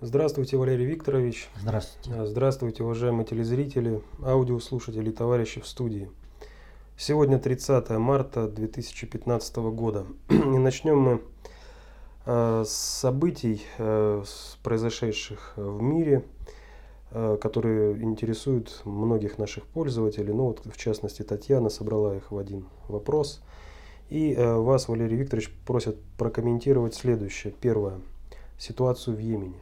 Здравствуйте, Валерий Викторович. Здравствуйте. Здравствуйте, уважаемые телезрители, аудиослушатели и товарищи в студии. Сегодня 30 марта 2015 года. И начнем мы э, с событий, э, произошедших в мире, э, которые интересуют многих наших пользователей. Ну вот, в частности, Татьяна собрала их в один вопрос. И вас, Валерий Викторович, просят прокомментировать следующее. Первое. Ситуацию в Йемене.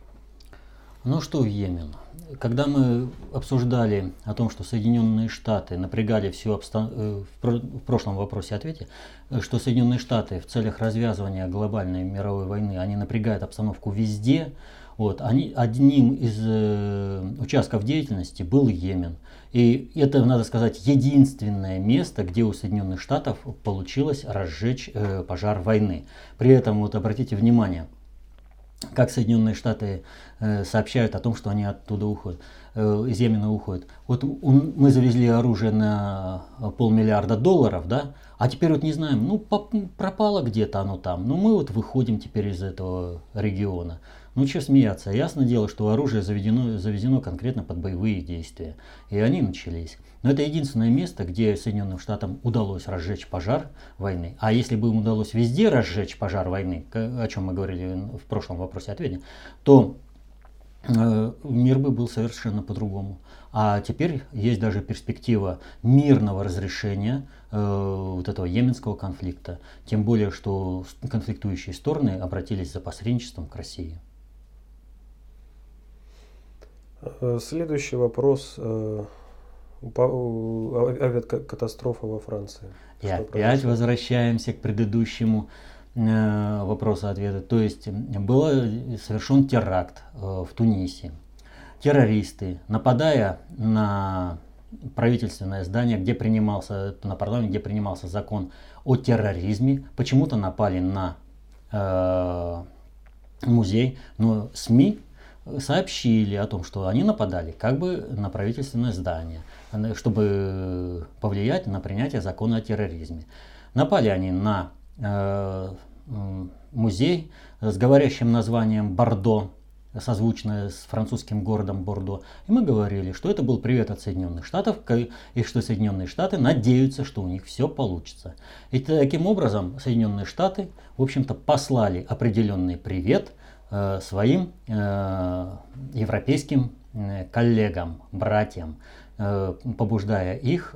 Ну что Йемен? Когда мы обсуждали о том, что Соединенные Штаты напрягали всю обстановку, э, в прошлом вопросе ответе, э, что Соединенные Штаты в целях развязывания глобальной мировой войны, они напрягают обстановку везде, вот, они, одним из э, участков деятельности был Йемен. И это, надо сказать, единственное место, где у Соединенных Штатов получилось разжечь э, пожар войны. При этом, вот обратите внимание, как Соединенные Штаты э, сообщают о том, что они оттуда уходят, э, из Йемена уходят. Вот мы завезли оружие на полмиллиарда долларов, да, а теперь вот не знаем, ну пропало где-то оно там, ну мы вот выходим теперь из этого региона. Ну что смеяться, ясно дело, что оружие заведено, завезено конкретно под боевые действия, и они начались. Но это единственное место, где Соединенным Штатам удалось разжечь пожар войны. А если бы им удалось везде разжечь пожар войны, о чем мы говорили в прошлом вопросе ответе, то э, мир бы был совершенно по-другому. А теперь есть даже перспектива мирного разрешения э, вот этого йеменского конфликта. Тем более, что конфликтующие стороны обратились за посредничеством к России. Э, следующий вопрос. Э, авиакатастрофа во Франции. И Что опять произошло? возвращаемся к предыдущему э, вопросу-ответа. То есть был совершен теракт э, в Тунисе. Террористы, нападая на правительственное здание, где принимался, на парламент, где принимался закон о терроризме, почему-то напали на э, музей, но СМИ сообщили о том, что они нападали как бы на правительственное здание, чтобы повлиять на принятие закона о терроризме. Напали они на э, музей с говорящим названием Бордо, созвучное с французским городом Бордо. И мы говорили, что это был привет от Соединенных Штатов, и что Соединенные Штаты надеются, что у них все получится. И таким образом Соединенные Штаты, в общем-то, послали определенный привет – своим э, европейским э, коллегам, братьям, побуждая их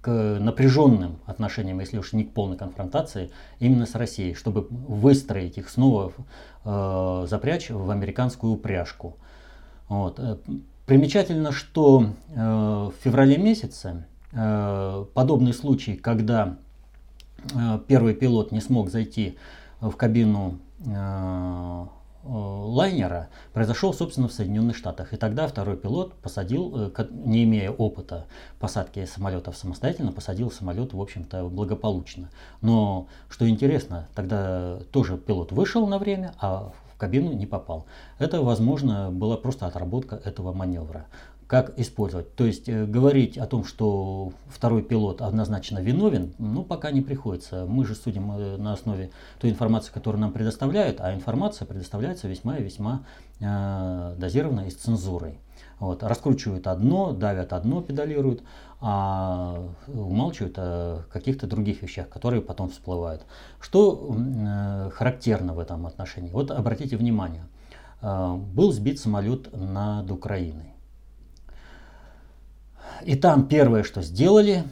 к напряженным отношениям, если уж не к полной конфронтации, именно с Россией, чтобы выстроить их снова, запрячь в американскую упряжку. Вот. Примечательно, что в феврале месяце подобный случай, когда первый пилот не смог зайти в кабину Э, э, лайнера произошел, собственно, в Соединенных Штатах. И тогда второй пилот посадил, э, не имея опыта посадки самолетов самостоятельно, посадил самолет, в общем-то, благополучно. Но, что интересно, тогда тоже пилот вышел на время, а в кабину не попал. Это, возможно, была просто отработка этого маневра как использовать. То есть э, говорить о том, что второй пилот однозначно виновен, ну пока не приходится. Мы же судим э, на основе той информации, которую нам предоставляют, а информация предоставляется весьма и весьма э, дозированно и с цензурой. Вот, раскручивают одно, давят одно, педалируют, а умалчивают о каких-то других вещах, которые потом всплывают. Что э, характерно в этом отношении? Вот обратите внимание, э, был сбит самолет над Украиной. И там первое, что сделали,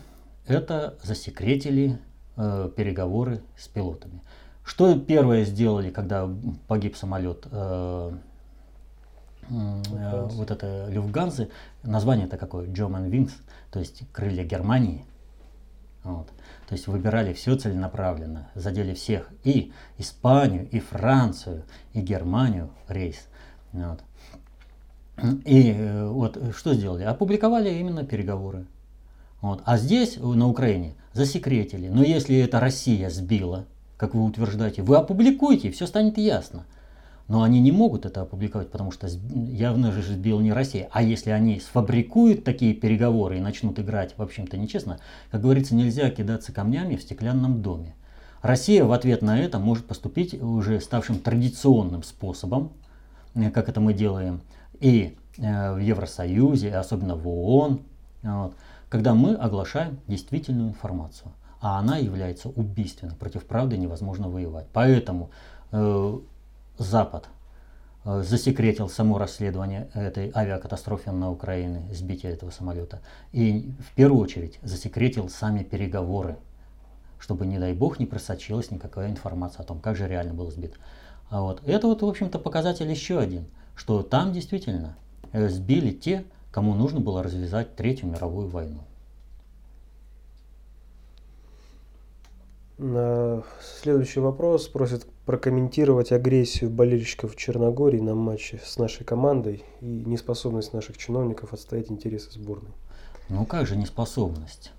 это засекретили э, переговоры с пилотами. Что первое сделали, когда погиб самолет? Э, э, вот это Люфганзы, название это какое? German Wings, то есть крылья Германии. Вот. То есть выбирали все целенаправленно, задели всех, и Испанию, и Францию, и Германию рейс. Вот. И э, вот что сделали? Опубликовали именно переговоры. Вот. А здесь, на Украине, засекретили. Но если это Россия сбила, как вы утверждаете, вы опубликуйте, все станет ясно. Но они не могут это опубликовать, потому что явно же сбил не Россия. А если они сфабрикуют такие переговоры и начнут играть, в общем-то, нечестно, как говорится, нельзя кидаться камнями в стеклянном доме. Россия в ответ на это может поступить уже ставшим традиционным способом, как это мы делаем, и в Евросоюзе, особенно в ООН, вот, когда мы оглашаем действительную информацию, а она является убийственной, против правды невозможно воевать. Поэтому э, Запад э, засекретил само расследование этой авиакатастрофы на Украине, сбития этого самолета, и в первую очередь засекретил сами переговоры, чтобы, не дай бог, не просочилась никакая информация о том, как же реально был сбит. А вот. Это вот, в общем-то, показатель еще один, что там действительно э, сбили те, кому нужно было развязать Третью мировую войну. Следующий вопрос просит прокомментировать агрессию болельщиков Черногории на матче с нашей командой и неспособность наших чиновников отстоять интересы сборной. Ну как же неспособность?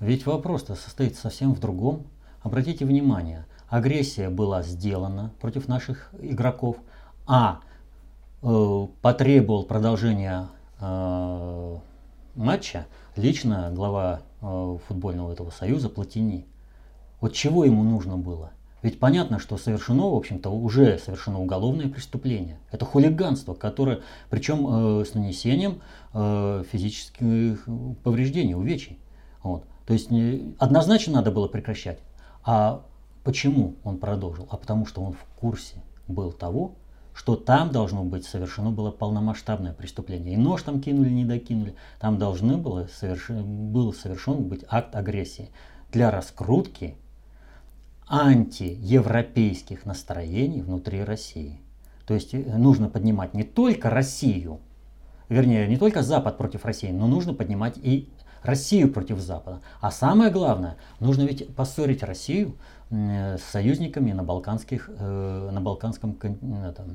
Ведь вопрос-то состоит совсем в другом. Обратите внимание, агрессия была сделана против наших игроков, а э, потребовал продолжения э, матча лично глава э, футбольного этого союза Платини. Вот чего ему нужно было? Ведь понятно, что совершено, в общем-то, уже совершено уголовное преступление. Это хулиганство, которое, причем э, с нанесением э, физических повреждений, увечий. Вот. То есть не, однозначно надо было прекращать. А почему он продолжил? А потому что он в курсе был того, что там должно быть совершено было полномасштабное преступление. И нож там кинули, не докинули. Там должны было совершен, был совершен быть акт агрессии для раскрутки антиевропейских настроений внутри России. То есть э, нужно поднимать не только Россию, вернее, не только Запад против России, но нужно поднимать и Россию против Запада. А самое главное, нужно ведь поссорить Россию с союзниками на, балканских, э, на Балканском это,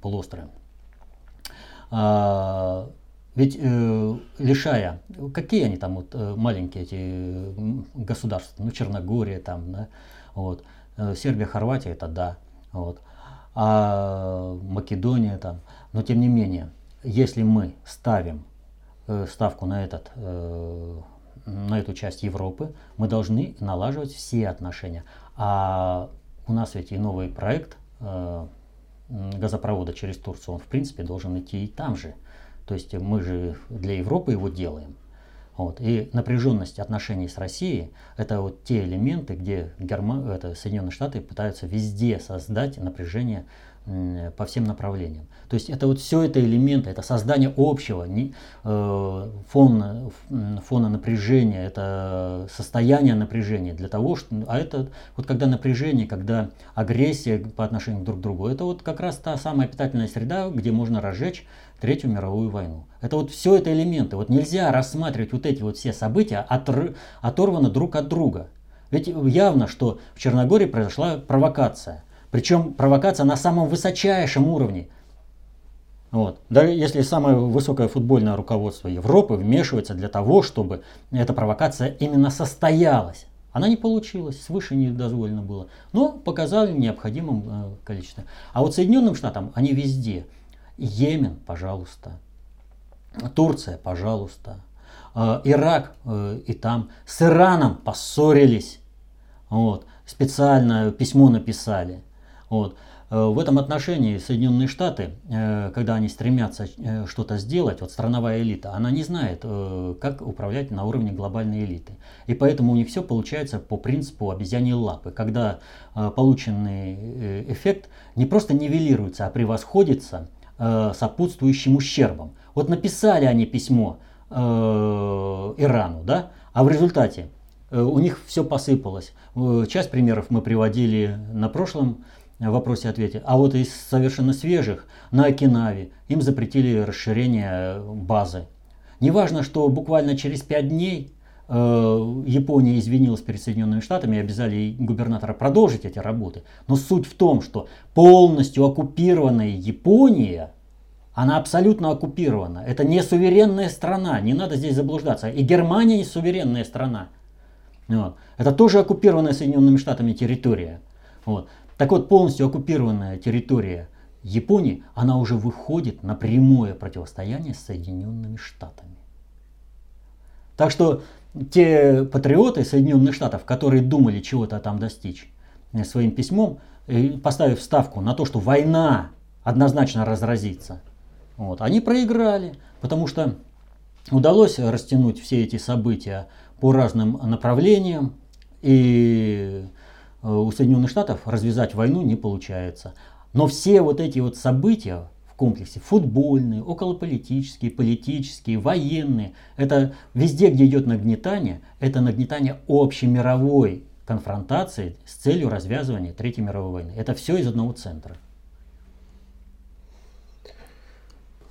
полуострове. А, ведь э, лишая, какие они там вот маленькие эти государства, ну Черногория там, да, вот. Э, Сербия, Хорватия это да. Вот. А Македония там. Но тем не менее, если мы ставим э, ставку на, этот, э, на эту часть Европы, мы должны налаживать все отношения. А у нас ведь и новый проект газопровода через Турцию, он в принципе должен идти и там же. То есть мы же для Европы его делаем. Вот. И напряженность отношений с Россией – это вот те элементы, где Герма... это Соединенные Штаты пытаются везде создать напряжение по всем направлениям. То есть это вот все это элементы, это создание общего не, э, фона, фона напряжения, это состояние напряжения для того, что, а это вот когда напряжение, когда агрессия по отношению друг к другу, это вот как раз та самая питательная среда, где можно разжечь Третью мировую войну. Это вот все это элементы. Вот нельзя рассматривать вот эти вот все события отр... оторванно друг от друга. Ведь явно, что в Черногории произошла провокация. Причем провокация на самом высочайшем уровне. Вот. Да, если самое высокое футбольное руководство Европы вмешивается для того, чтобы эта провокация именно состоялась. Она не получилась, свыше не дозволено было, но показали необходимым э, количеством. А вот Соединенным Штатам они везде Йемен, пожалуйста. Турция, пожалуйста. Э, Ирак э, и там. С Ираном поссорились. Вот. Специально письмо написали. Вот. Э, в этом отношении Соединенные Штаты, когда они стремятся что-то сделать, вот страновая элита, она не знает, как управлять на уровне глобальной элиты. И поэтому у них все получается по принципу обезьяньей лапы, когда полученный эффект не просто нивелируется, а превосходится э, сопутствующим ущербом. Вот написали они письмо э, Ирану, да, а в результате э, у них все посыпалось. Э, часть примеров мы приводили на прошлом вопросе-ответе. А вот из совершенно свежих на Окинаве им запретили расширение базы. Неважно, что буквально через пять дней Э, Япония извинилась перед Соединенными Штатами и обязали губернатора продолжить эти работы. Но суть в том, что полностью оккупированная Япония, она абсолютно оккупирована. Это не суверенная страна, не надо здесь заблуждаться. И Германия не суверенная страна. Вот. Это тоже оккупированная Соединенными Штатами территория. Вот. Так вот, полностью оккупированная территория Японии, она уже выходит на прямое противостояние с Соединенными Штатами. Так что те патриоты Соединенных Штатов, которые думали чего-то там достичь э, своим письмом, поставив ставку на то, что война однозначно разразиться. Вот. Они проиграли, потому что удалось растянуть все эти события по разным направлениям, и э, у Соединенных Штатов развязать войну не получается. Но все вот эти вот события в комплексе, футбольные, околополитические, политические, военные, это везде, где идет нагнетание, это нагнетание общемировой конфронтации с целью развязывания Третьей мировой войны. Это все из одного центра.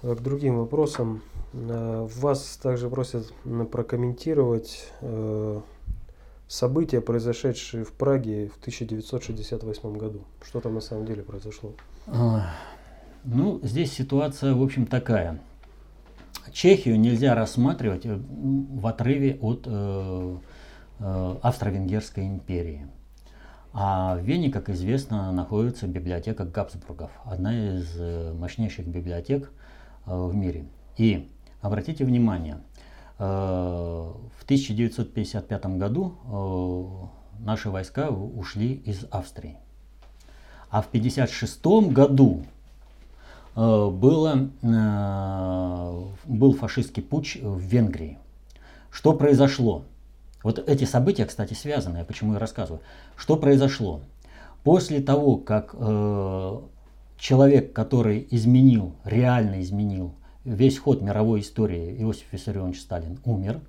К другим вопросам. Э, вас также просят прокомментировать э, события, произошедшие в Праге в 1968 году. Что там на самом деле произошло? А, ну, здесь ситуация, в общем, такая. Чехию нельзя рассматривать э, в отрыве от э, э, Австро-Венгерской империи. А в Вене, как известно, находится библиотека Габсбургов, одна из э, мощнейших библиотек э, в мире. И обратите внимание, в 1955 году э, наши войска ушли из Австрии. А в 1956 году э, было, был фашистский путь в Венгрии. Что произошло? Вот эти события, кстати, связаны, я почему и рассказываю. Что произошло? После того, как человек, который изменил, реально изменил весь ход мировой истории Иосиф Виссарионович Сталин умер,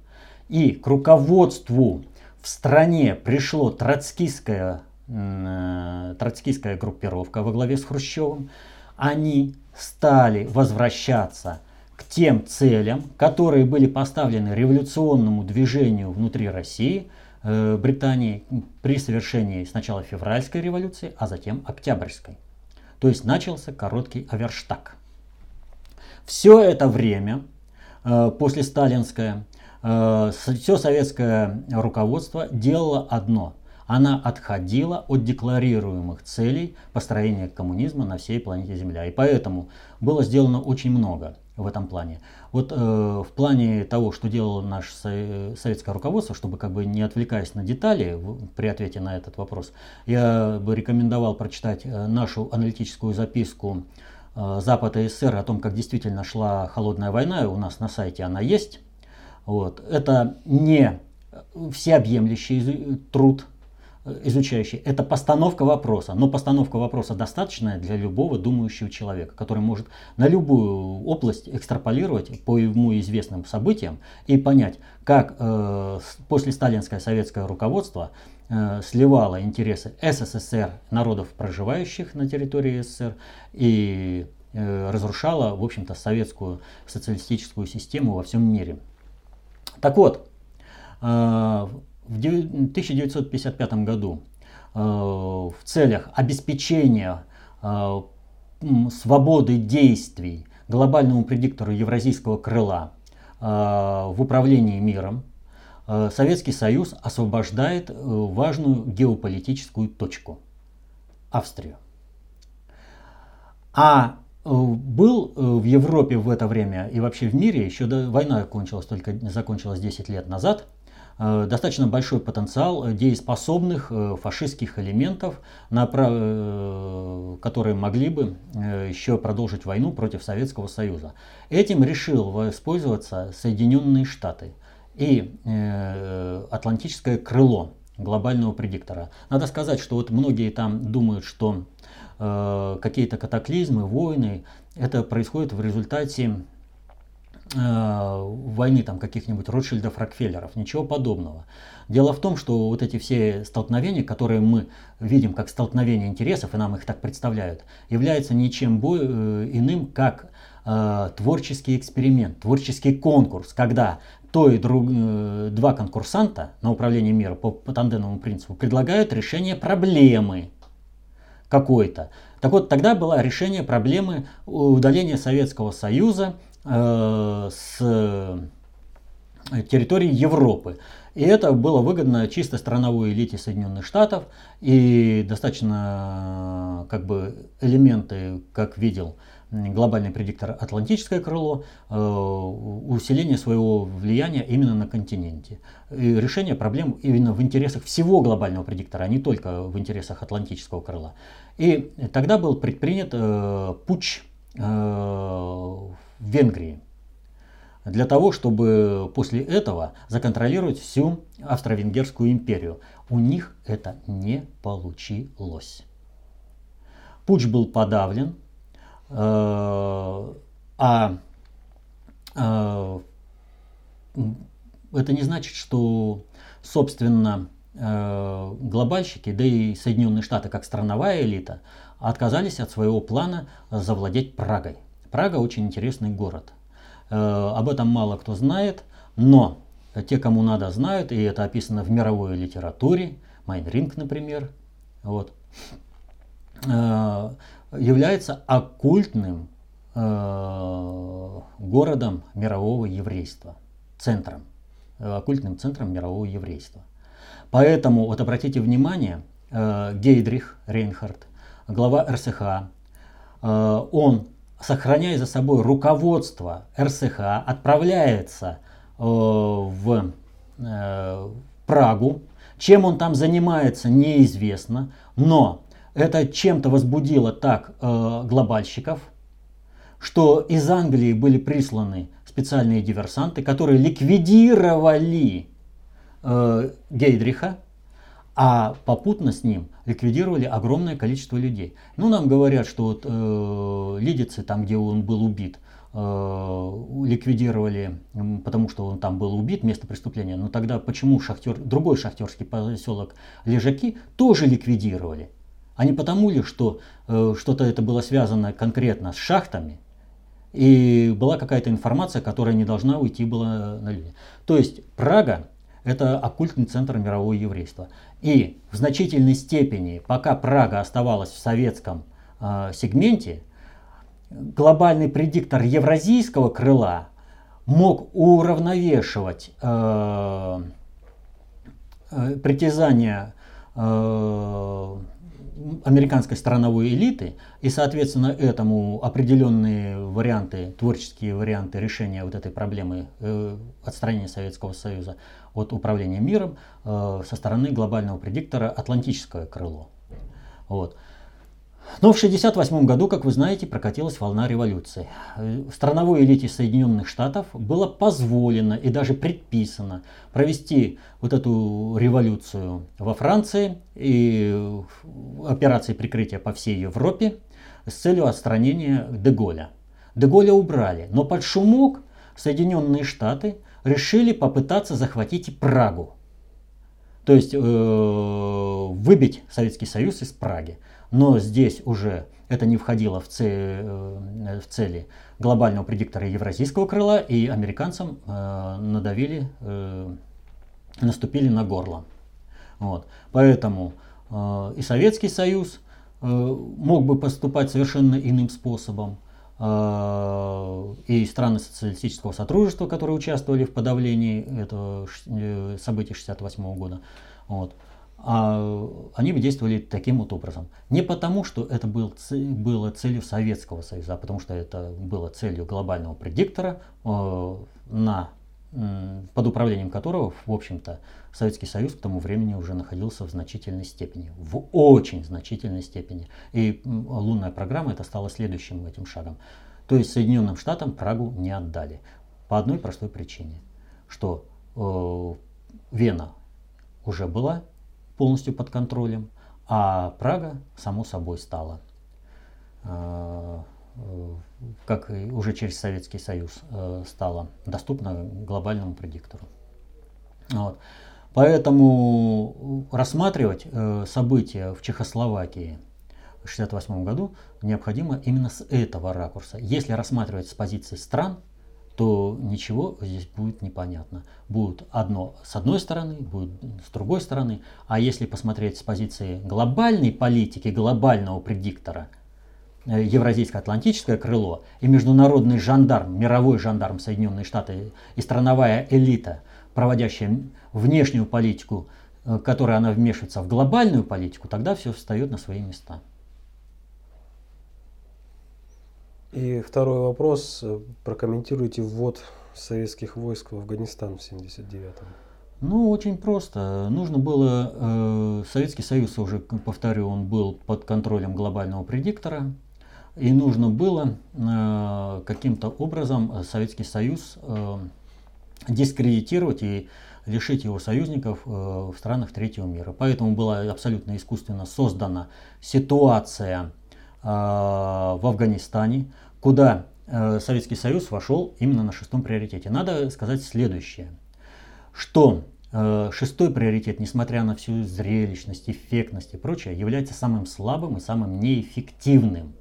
и к руководству в стране пришло троцкистская, э, троцкистская группировка во главе с Хрущевым, они стали возвращаться к тем целям, которые были поставлены революционному движению внутри России, э, Британии при совершении сначала февральской революции, а затем октябрьской. То есть начался короткий аверштаг. Все это время, э, после сталинское, э, все советское руководство делало одно. Она отходила от декларируемых целей построения коммунизма на всей планете Земля. И поэтому было сделано очень много в этом плане. Вот э, в плане того, что делало наше советское руководство, чтобы как бы не отвлекаясь на детали в, при ответе на этот вопрос, я бы рекомендовал прочитать э, нашу аналитическую записку Запад и СССР о том, как действительно шла холодная война, у нас на сайте она есть. Вот. Это не всеобъемлющий труд э, изучающий, это постановка вопроса. Но постановка вопроса достаточная для любого думающего человека, который может на любую область экстраполировать по ему известным событиям и понять, как э, после сталинское советское руководство Э, сливала интересы СССР, народов, проживающих на территории СССР, и э, разрушала, в общем-то, советскую социалистическую систему во всем мире. Так вот, э, в 1955 году в целях обеспечения свободы действий глобальному предиктору евразийского крыла в управлении миром, Э, Советский Союз освобождает э, важную геополитическую точку – Австрию. А э, был в Европе в это время и вообще в мире, еще до, война кончилась только закончилась 10 лет назад, достаточно большой потенциал дееспособных фашистских элементов, которые могли бы еще продолжить войну против Советского Союза. Этим решил воспользоваться Соединенные Штаты – и э, Атлантическое крыло глобального предиктора. Надо сказать, что вот многие там думают, что э, какие-то катаклизмы, войны, это происходит в результате э, войны там каких-нибудь Ротшильдов, Рокфеллеров. Ничего подобного. Дело в том, что вот эти все столкновения, которые мы видим как столкновения интересов, и нам их так представляют, являются ничем э, иным, как э, творческий эксперимент, творческий конкурс, когда то и друг, э, два конкурсанта на управление мира по, по тандемному принципу предлагают решение проблемы какой-то. Так вот, тогда было решение проблемы удаления Советского Союза э, с э, территории Европы. И это было выгодно чисто страновой элите Соединенных Штатов. И достаточно как бы элементы, как видел глобальный предиктор Атлантическое крыло, э, усиление своего влияния именно на континенте. И решение проблем именно в интересах всего глобального предиктора, а не только в интересах Атлантического крыла. И тогда был предпринят э, путч э, в Венгрии для того, чтобы после этого законтролировать всю Австро-Венгерскую империю. У них это не получилось. Путч был подавлен, а э, это не значит, что, собственно, э, глобальщики, да и Соединенные Штаты как страновая элита, отказались от своего плана завладеть Прагой. Прага очень интересный город. Об этом мало кто знает, но те, кому надо, знают, и это описано в мировой литературе, Майнринг, например. Вот. Э, является оккультным э, городом мирового еврейства, центром, э, оккультным центром мирового еврейства. Поэтому, вот обратите внимание, Гейдрих Рейнхард, глава РСХ, он, сохраняя за собой руководство РСХ, отправляется в Прагу. Чем он там занимается, неизвестно, но это чем-то возбудило так э, глобальщиков, что из Англии были присланы специальные диверсанты, которые ликвидировали э, Гейдриха, а попутно с ним ликвидировали огромное количество людей. Ну, нам говорят, что вот, э, Лидицы, там, где он был убит, э, ликвидировали, потому что он там был убит, место преступления. Но тогда почему шахтер, другой шахтерский поселок Лежаки тоже ликвидировали? А не потому ли, что э, что-то это было связано конкретно с шахтами, и была какая-то информация, которая не должна уйти была на люди. То есть Прага – это оккультный центр мирового еврейства. И в значительной степени, пока Прага оставалась в советском э, сегменте, глобальный предиктор евразийского крыла мог уравновешивать э, э, притязания э, американской страновой элиты, и, соответственно, этому определенные варианты, творческие варианты решения вот этой проблемы э, отстранения Советского Союза от управления миром э, со стороны глобального предиктора Атлантическое крыло. Вот. Но в 1968 году, как вы знаете, прокатилась волна революции. В страновой элите Соединенных Штатов было позволено и даже предписано провести вот эту революцию во Франции и операции прикрытия по всей Европе с целью отстранения Деголя. Деголя убрали, но под шумок Соединенные Штаты решили попытаться захватить Прагу. То есть э, выбить Советский Союз из Праги. Но здесь уже это не входило в, цель, э, в цели глобального предиктора евразийского крыла, и американцам э, надавили, э, наступили на горло. Вот. Поэтому э, и Советский Союз э, мог бы поступать совершенно иным способом, э, и страны социалистического сотрудничества, которые участвовали в подавлении этого э, событий 1968 года. Вот а они бы действовали таким вот образом. Не потому, что это был, было целью Советского Союза, а потому что это было целью глобального предиктора, э, на, под управлением которого, в общем-то, Советский Союз к тому времени уже находился в значительной степени, в очень значительной степени. И лунная программа это стала следующим этим шагом. То есть Соединенным Штатам Прагу не отдали. По одной простой причине, что э, Вена уже была полностью под контролем, а Прага, само собой, стала, э, как и уже через Советский Союз, э, стала доступна глобальному предиктору. Вот. Поэтому рассматривать э, события в Чехословакии в 1968 году необходимо именно с этого ракурса. Если рассматривать с позиции стран, то ничего здесь будет непонятно. Будет одно с одной стороны, будет с другой стороны. А если посмотреть с позиции глобальной политики, глобального предиктора, э, Евразийско-Атлантическое крыло и международный жандарм, мировой жандарм Соединенные Штаты и страновая элита, проводящая внешнюю политику, э, которая она вмешивается в глобальную политику, тогда все встает на свои места. И второй вопрос. Прокомментируйте ввод советских войск в Афганистан в 79-м. Ну, очень просто. Нужно было, э, Советский Союз, уже повторю, он был под контролем глобального предиктора, и нужно было э, каким-то образом Советский Союз э, дискредитировать и лишить его союзников э, в странах третьего мира. Поэтому была абсолютно искусственно создана ситуация в Афганистане, куда э, Советский Союз вошел именно на шестом приоритете. Надо сказать следующее, что шестой приоритет, несмотря на всю зрелищность, эффектность и прочее, является самым слабым и самым неэффективным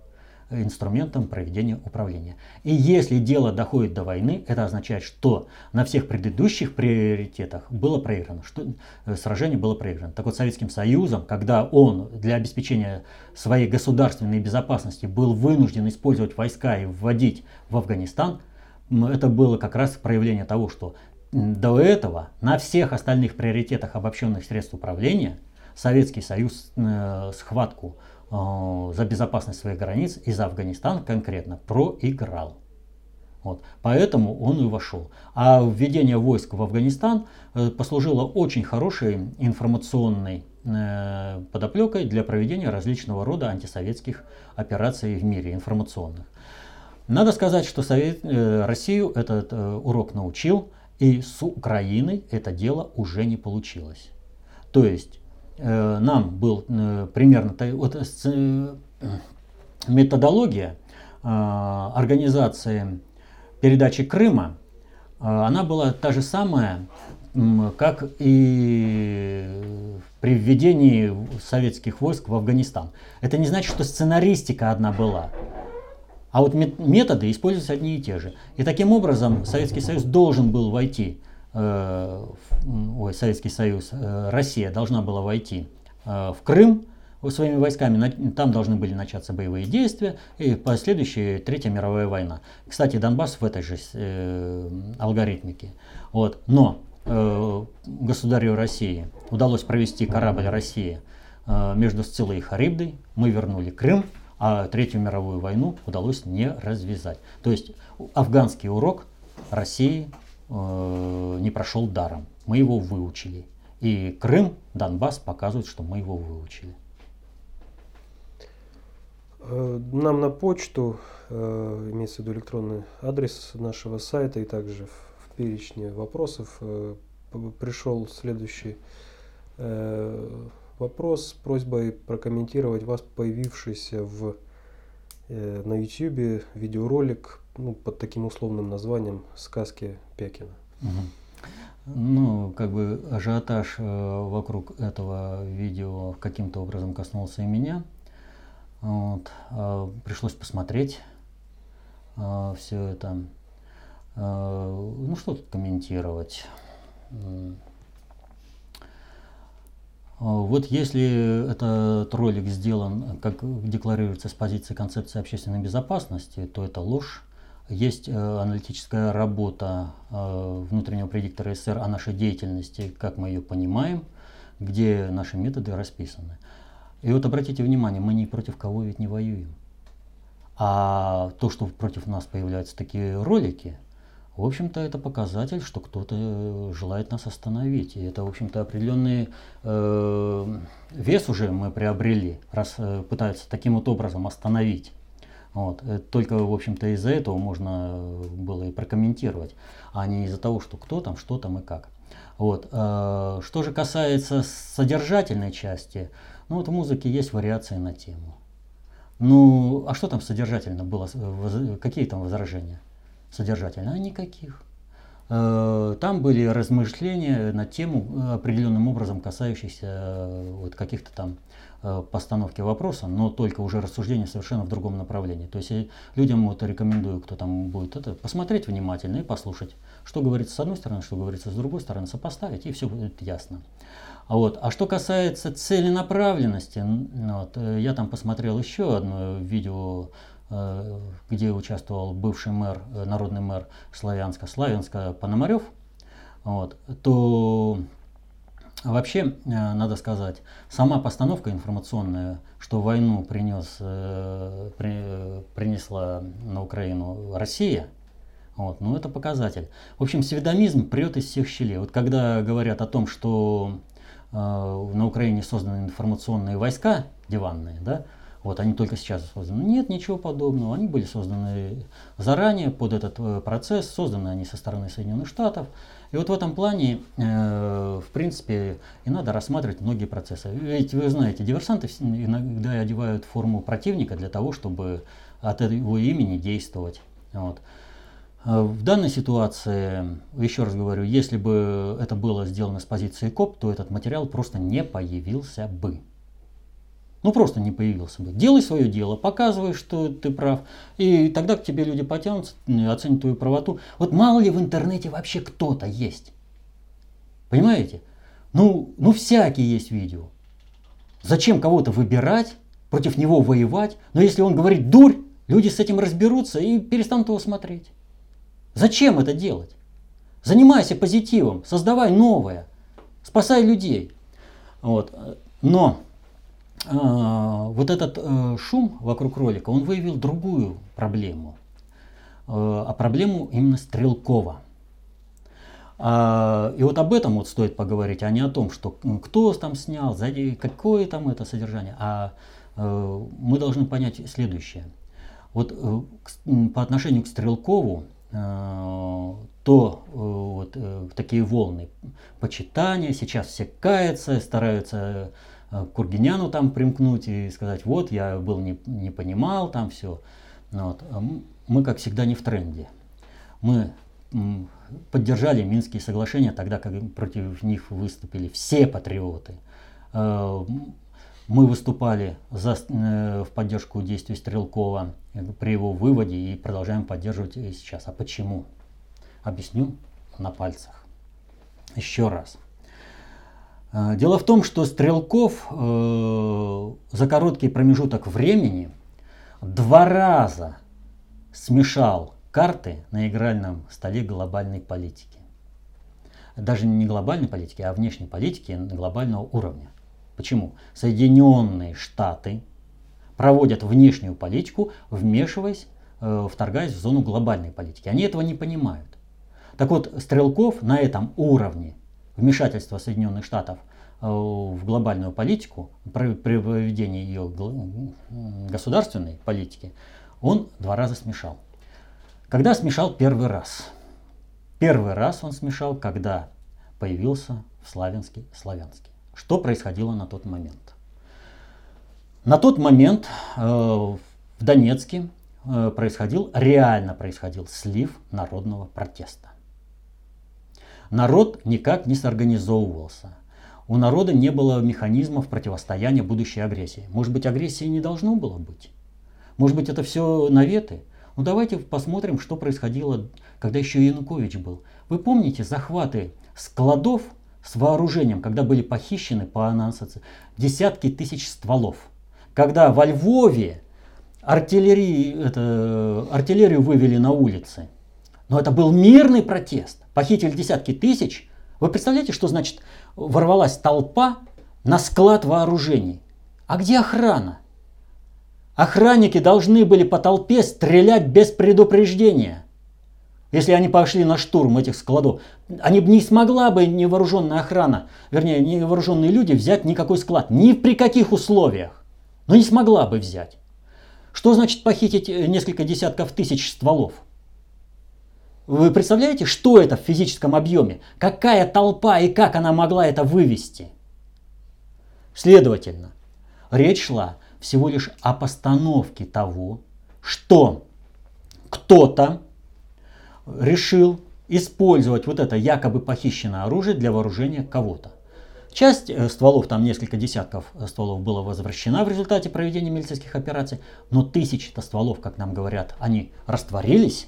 инструментом проведения управления. И если дело доходит до войны, это означает, что на всех предыдущих приоритетах было проиграно, что э, сражение было проиграно. Так вот, Советским Союзом, когда он для обеспечения своей государственной безопасности был вынужден использовать войска и вводить в Афганистан, это было как раз проявление того, что до этого на всех остальных приоритетах обобщенных средств управления Советский Союз э, схватку Э, за безопасность своих границ и за Афганистан конкретно проиграл. Вот. Поэтому он и вошел. А введение войск в Афганистан э, послужило очень хорошей информационной э, подоплекой для проведения различного рода антисоветских операций в мире, информационных. Надо сказать, что Совет, Россию этот урок научил, и с Украиной это дело уже не получилось. То есть Э, нам был э, примерно вот, э, методология организации передачи Крыма, она была та же самая, как и при введении советских войск в Афганистан. Это не значит, что сценаристика одна была. А вот методы используются одни и те же. И таким образом Советский Союз должен был войти Э, ой, Советский Союз, э, Россия должна была войти э, в Крым своими войсками, там должны были начаться боевые действия и последующая Третья мировая война. Кстати, Донбасс в этой же э, алгоритмике. Вот. Но э, государю России удалось провести корабль России э, между Сцилой и Харибдой, мы вернули Крым, а Третью мировую войну удалось не развязать. То есть афганский урок России Э, не прошел даром. Мы его выучили. И Крым, Донбасс показывают, что мы его выучили. Э, нам на почту, э, имеется в виду электронный адрес нашего сайта и также в перечне вопросов пришел следующий вопрос с просьбой прокомментировать вас появившийся в, на YouTube видеоролик ну, под таким условным названием «Сказки Пекина». Угу. Ну, как бы ажиотаж э, вокруг этого видео каким-то образом коснулся и меня. Вот. Э, пришлось посмотреть э, все это. Ну, что тут комментировать? Вот если этот ролик сделан, как декларируется с позиции концепции общественной безопасности, то это ложь. Есть э, аналитическая работа э, внутреннего предиктора СССР о нашей деятельности, как мы ее понимаем, где наши методы расписаны. И вот обратите внимание, мы ни против кого ведь не воюем. А то, что против нас появляются такие ролики, в общем-то, это показатель, что кто-то желает нас остановить. И это, в общем-то, определенный э, вес уже мы приобрели, раз э, пытаются таким вот образом остановить. Вот. Э, только, в общем-то, из-за этого можно было и прокомментировать, а не из-за того, что кто там, что там и как. Вот. Э, что же касается содержательной части, ну вот в музыке есть вариации на тему. Ну, а что там содержательно было? Какие там возражения? Содержательно? А никаких. Э, там были размышления на тему определенным образом касающихся вот каких-то там Э, постановки вопроса, но только уже рассуждение совершенно в другом направлении. То есть людям вот рекомендую, кто там будет это, посмотреть внимательно и послушать, что говорится с одной стороны, что говорится с другой стороны, сопоставить, и все будет ясно. А, вот. а что касается целенаправленности, вот, э, я там посмотрел еще одно видео, э, где участвовал бывший мэр, народный мэр Славянска, Славянска Пономарев, вот, то Вообще, э, надо сказать, сама постановка информационная, что войну принес, э, при, принесла на Украину Россия, вот, ну это показатель. В общем, сведомизм прет из всех щелей. Вот когда говорят о том, что э, на Украине созданы информационные войска диванные, да, вот они только сейчас созданы. Нет, ничего подобного. Они были созданы заранее под этот э, процесс, созданы они со стороны Соединенных Штатов. И вот в этом плане, э, в принципе, и надо рассматривать многие процессы. Ведь вы знаете, диверсанты иногда одевают форму противника для того, чтобы от его имени действовать. Вот. Э, в данной ситуации, еще раз говорю, если бы это было сделано с позиции КОП, то этот материал просто не появился бы. Ну просто не появился бы. Делай свое дело, показывай, что ты прав. И тогда к тебе люди потянутся, оценят твою правоту. Вот мало ли в интернете вообще кто-то есть. Понимаете? Ну, ну всякие есть видео. Зачем кого-то выбирать, против него воевать? Но если он говорит дурь, люди с этим разберутся и перестанут его смотреть. Зачем это делать? Занимайся позитивом, создавай новое, спасай людей. Вот. Но вот этот э, шум вокруг ролика, он выявил другую проблему. Э, а проблему именно Стрелкова. А, и вот об этом вот стоит поговорить, а не о том, что кто там снял, какое там это содержание. А э, мы должны понять следующее. Вот по отношению к Стрелкову, то вот такие волны почитания, сейчас все каются, стараются к Кургиняну там примкнуть и сказать, вот, я был не, не понимал, там все. Ну вот. А мы, как всегда, не в тренде. Мы поддержали Минские соглашения тогда, как против них выступили все патриоты. Э, мы выступали за, э, в поддержку действий Стрелкова при его выводе и продолжаем поддерживать и сейчас. А почему? Объясню на пальцах. Еще раз. А, дело в том, что Стрелков э, за короткий промежуток времени два раза смешал карты на игральном столе глобальной политики. Даже не глобальной политики, а внешней политики глобального уровня. Почему? Соединенные Штаты проводят внешнюю политику, вмешиваясь, э, вторгаясь в зону глобальной политики. Они этого не понимают. Так вот, Стрелков на этом уровне вмешательства Соединенных Штатов э, в глобальную политику, при, проведении ее государственной политики, он два раза смешал. Когда смешал первый раз? Первый раз он смешал, когда появился в Славянске Славянске. Что происходило на тот момент? На тот момент э, в Донецке э, происходил, реально происходил слив народного протеста. Народ никак не сорганизовывался. У народа не было механизмов противостояния будущей агрессии. Может быть, агрессии не должно было быть? Может быть, это все наветы? Ну давайте посмотрим, что происходило, когда еще Янукович был. Вы помните захваты складов с вооружением, когда были похищены по анонсации десятки тысяч стволов? Когда во Львове артиллерии, это, артиллерию вывели на улицы. Но это был мирный протест похитили десятки тысяч. Вы представляете, что значит ворвалась толпа на склад вооружений? А где охрана? Охранники должны были по толпе стрелять без предупреждения. Если они пошли на штурм этих складов, они бы не смогла бы невооруженная охрана, вернее, невооруженные люди взять никакой склад, ни при каких условиях. Но не смогла бы взять. Что значит похитить несколько десятков тысяч стволов? Вы представляете, что это в физическом объеме? Какая толпа и как она могла это вывести? Следовательно, речь шла всего лишь о постановке того, что кто-то решил использовать вот это якобы похищенное оружие для вооружения кого-то. Часть э, стволов, там несколько десятков э, стволов было возвращена в результате проведения милицейских операций, но тысячи-то стволов, как нам говорят, они растворились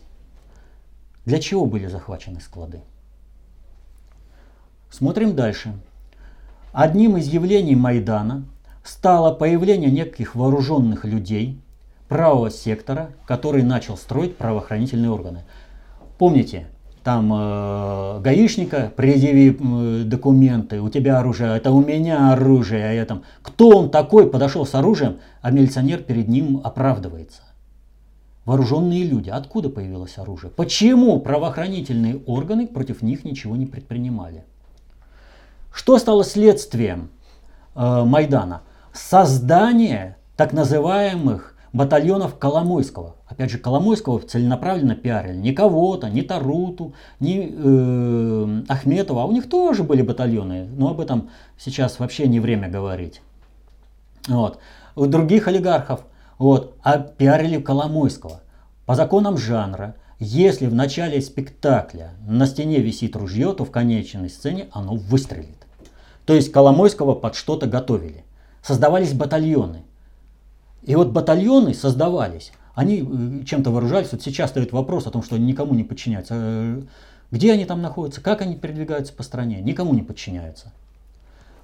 для чего были захвачены склады? Смотрим дальше. Одним из явлений Майдана стало появление неких вооруженных людей правого сектора, который начал строить правоохранительные органы. Помните, там э, гаишника, предъяви э, документы, у тебя оружие, это у меня оружие, а я там... Кто он такой, подошел с оружием, а милиционер перед ним оправдывается. Вооруженные люди. Откуда появилось оружие? Почему правоохранительные органы против них ничего не предпринимали? Что стало следствием э, Майдана? Создание так называемых батальонов Коломойского. Опять же, Коломойского целенаправленно пиарили. Не кого-то, не Таруту, не э, Ахметова. А у них тоже были батальоны. Но об этом сейчас вообще не время говорить. Вот. У других олигархов. Вот. А пиарили Коломойского. По законам жанра, если в начале спектакля на стене висит ружье, то в конечной сцене оно выстрелит. То есть Коломойского под что-то готовили. Создавались батальоны. И вот батальоны создавались они э, чем-то вооружались. Вот сейчас стоит вопрос о том, что они никому не подчиняются. Э, где они там находятся, как они передвигаются по стране, никому не подчиняются.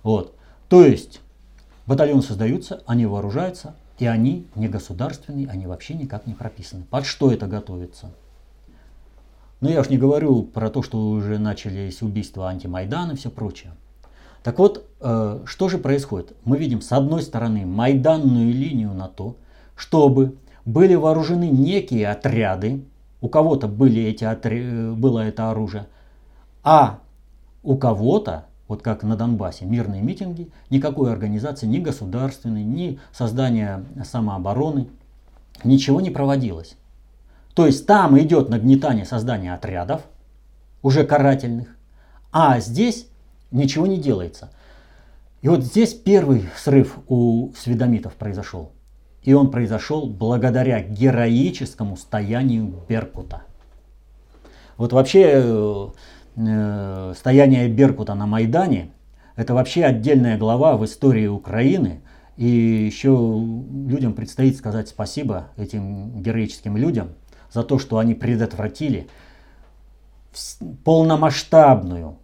Вот. То есть батальоны создаются, они вооружаются, и они не государственные, они вообще никак не прописаны. Под что это готовится? Но ну, я уж не говорю про то, что уже начались убийства антимайдана и все прочее. Так вот, э, что же происходит? Мы видим с одной стороны майданную линию на то, чтобы были вооружены некие отряды, у кого-то были эти отря... было это оружие, а у кого-то, вот как на Донбассе, мирные митинги, никакой организации, ни государственной, ни создания самообороны, ничего не проводилось. То есть там идет нагнетание создания отрядов, уже карательных, а здесь ничего не делается. И вот здесь первый срыв у сведомитов произошел. И он произошел благодаря героическому стоянию Беркута. Вот вообще э, стояние Беркута на Майдане – это вообще отдельная глава в истории Украины. И еще людям предстоит сказать спасибо этим героическим людям за то, что они предотвратили полномасштабную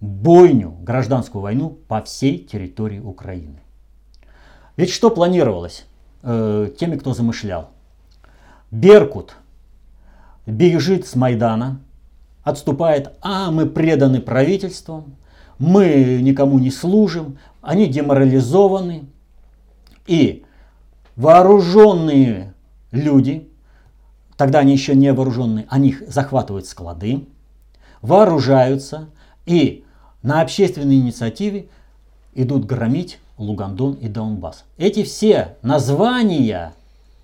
бойню, гражданскую войну по всей территории Украины. Ведь что планировалось? э, теми, кто замышлял. Беркут бежит с Майдана, отступает, а мы преданы правительству, мы никому не служим, они деморализованы. И вооруженные люди, тогда они еще не вооруженные, они захватывают склады, вооружаются и на общественной инициативе идут громить Лугандон и Донбасс. Эти все названия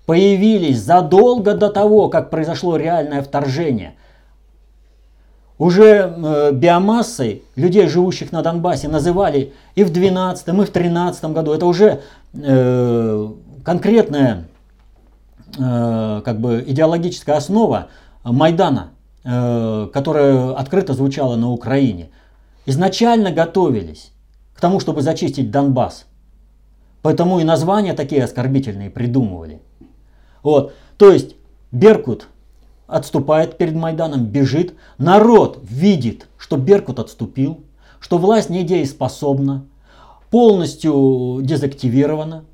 появились задолго до того, как произошло реальное вторжение. Уже э, биомассой людей, живущих на Донбассе, называли и в 12 и в 13 году. Это уже э, конкретная э, как бы идеологическая основа Майдана, которая открыто звучала на Украине. Изначально готовились к тому, чтобы зачистить Донбасс. Поэтому и названия такие оскорбительные придумывали. Вот. То есть Беркут отступает перед Майданом, бежит. Народ видит, что Беркут отступил, что власть недееспособна, полностью дезактивирована.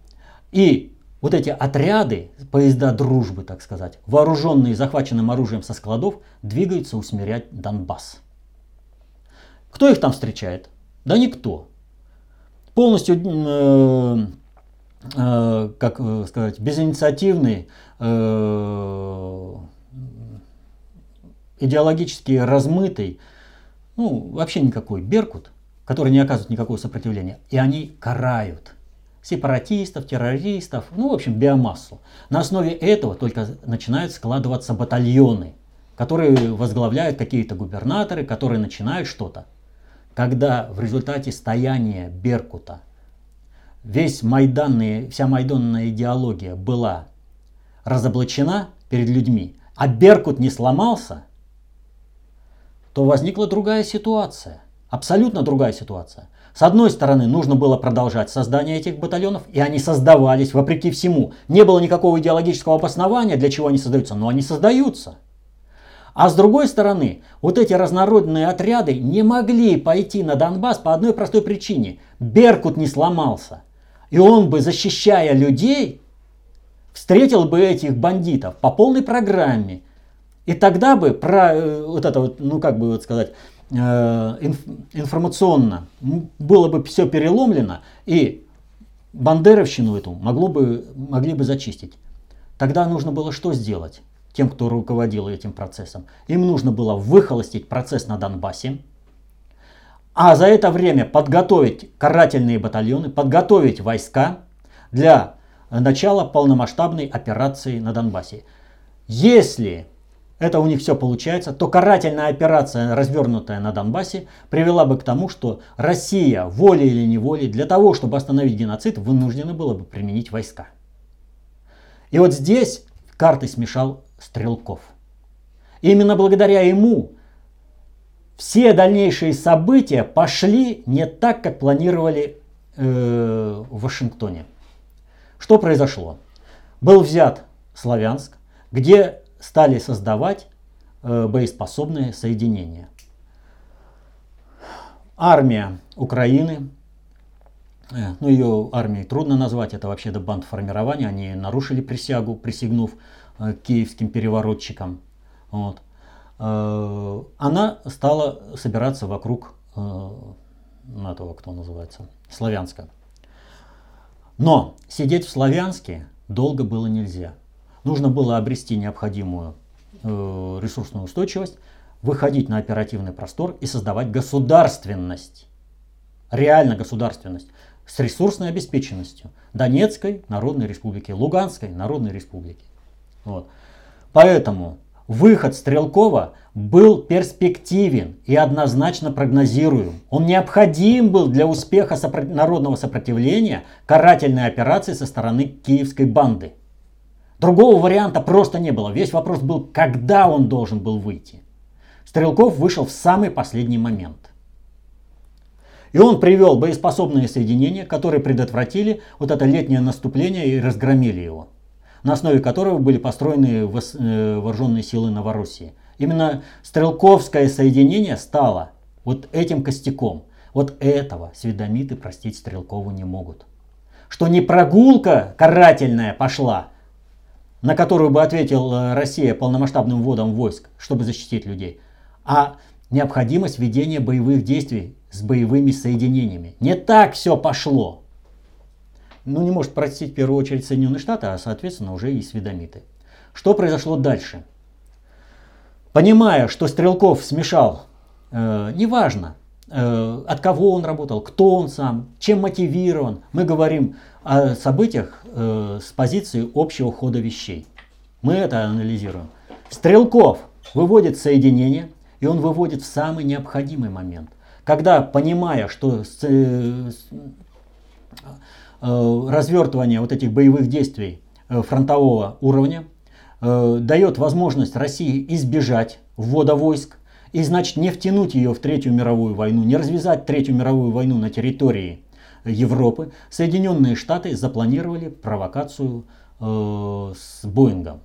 И вот эти отряды, поезда дружбы, так сказать, вооруженные захваченным оружием со складов, двигаются усмирять Донбасс. Кто их там встречает? Да никто полностью, э, э, как э, сказать, безинициативный, э, идеологически размытый, ну, вообще никакой Беркут, который не оказывает никакого сопротивления. И они карают сепаратистов, террористов, ну, в общем, биомассу. На основе этого только начинают складываться батальоны, которые возглавляют какие-то губернаторы, которые начинают что-то когда в результате стояния Беркута весь майданный, вся майданная идеология была разоблачена перед людьми, а Беркут не сломался, то возникла другая ситуация. Абсолютно другая ситуация. С одной стороны, нужно было продолжать создание этих батальонов, и они создавались вопреки всему. Не было никакого идеологического обоснования, для чего они создаются, но они создаются – а с другой стороны, вот эти разнородные отряды не могли пойти на Донбасс по одной простой причине. Беркут не сломался. И он бы, защищая людей, встретил бы этих бандитов по полной программе. И тогда бы про э, вот это вот, ну как бы вот сказать, э, инф, информационно было бы все переломлено, и Бандеровщину эту могло бы, могли бы зачистить. Тогда нужно было что сделать тем, кто руководил этим процессом? Им нужно было выхолостить процесс на Донбассе, а за это время подготовить карательные батальоны, подготовить войска для начала полномасштабной операции на Донбассе. Если это у них все получается, то карательная операция, развернутая на Донбассе, привела бы к тому, что Россия, волей или неволей, для того, чтобы остановить геноцид, вынуждена была бы применить войска. И вот здесь карты смешал Стрелков. И именно благодаря ему все дальнейшие события пошли не так, как планировали э, в Вашингтоне. Что произошло? Был взят Славянск, где стали создавать э, боеспособные соединения. Армия Украины, э, ну ее армией трудно назвать, это вообще до бандформирования, они нарушили присягу, присягнув э, киевским переворотчикам. Вот. Э, она стала собираться вокруг э, этого, кто называется, Славянска. Но сидеть в Славянске долго было нельзя. Нужно было обрести необходимую э, ресурсную устойчивость, выходить на оперативный простор и создавать государственность. Реально государственность. С ресурсной обеспеченностью. Донецкой Народной Республики, Луганской Народной Республики. Вот. Поэтому Выход Стрелкова был перспективен и однозначно прогнозируем. Он необходим был для успеха сопро... народного сопротивления карательной операции со стороны киевской банды. Другого варианта просто не было. Весь вопрос был, когда он должен был выйти. Стрелков вышел в самый последний момент. И он привел боеспособные соединения, которые предотвратили вот это летнее наступление и разгромили его на основе которого были построены э, вооруженные силы Новороссии. Именно стрелковское соединение стало вот этим костяком. Вот этого сведомиты простить Стрелкову не могут. Что не прогулка карательная пошла, на которую бы ответила э, Россия полномасштабным вводом войск, чтобы защитить людей, а необходимость ведения боевых действий с боевыми соединениями. Не так все пошло ну, не может простить в первую очередь Соединенные Штаты, а соответственно уже и сведомиты. Что произошло дальше? Понимая, что Стрелков смешал, э, неважно, э, от кого он работал, кто он сам, чем мотивирован, мы говорим о событиях э, с позиции общего хода вещей. Мы это анализируем. Стрелков выводит соединение, и он выводит в самый необходимый момент. Когда, понимая, что Э, развертывание вот этих боевых действий э, фронтового уровня э, дает возможность России избежать ввода войск и значит не втянуть ее в Третью мировую войну, не развязать Третью мировую войну на территории Европы, Соединенные Штаты запланировали провокацию э, с Боингом.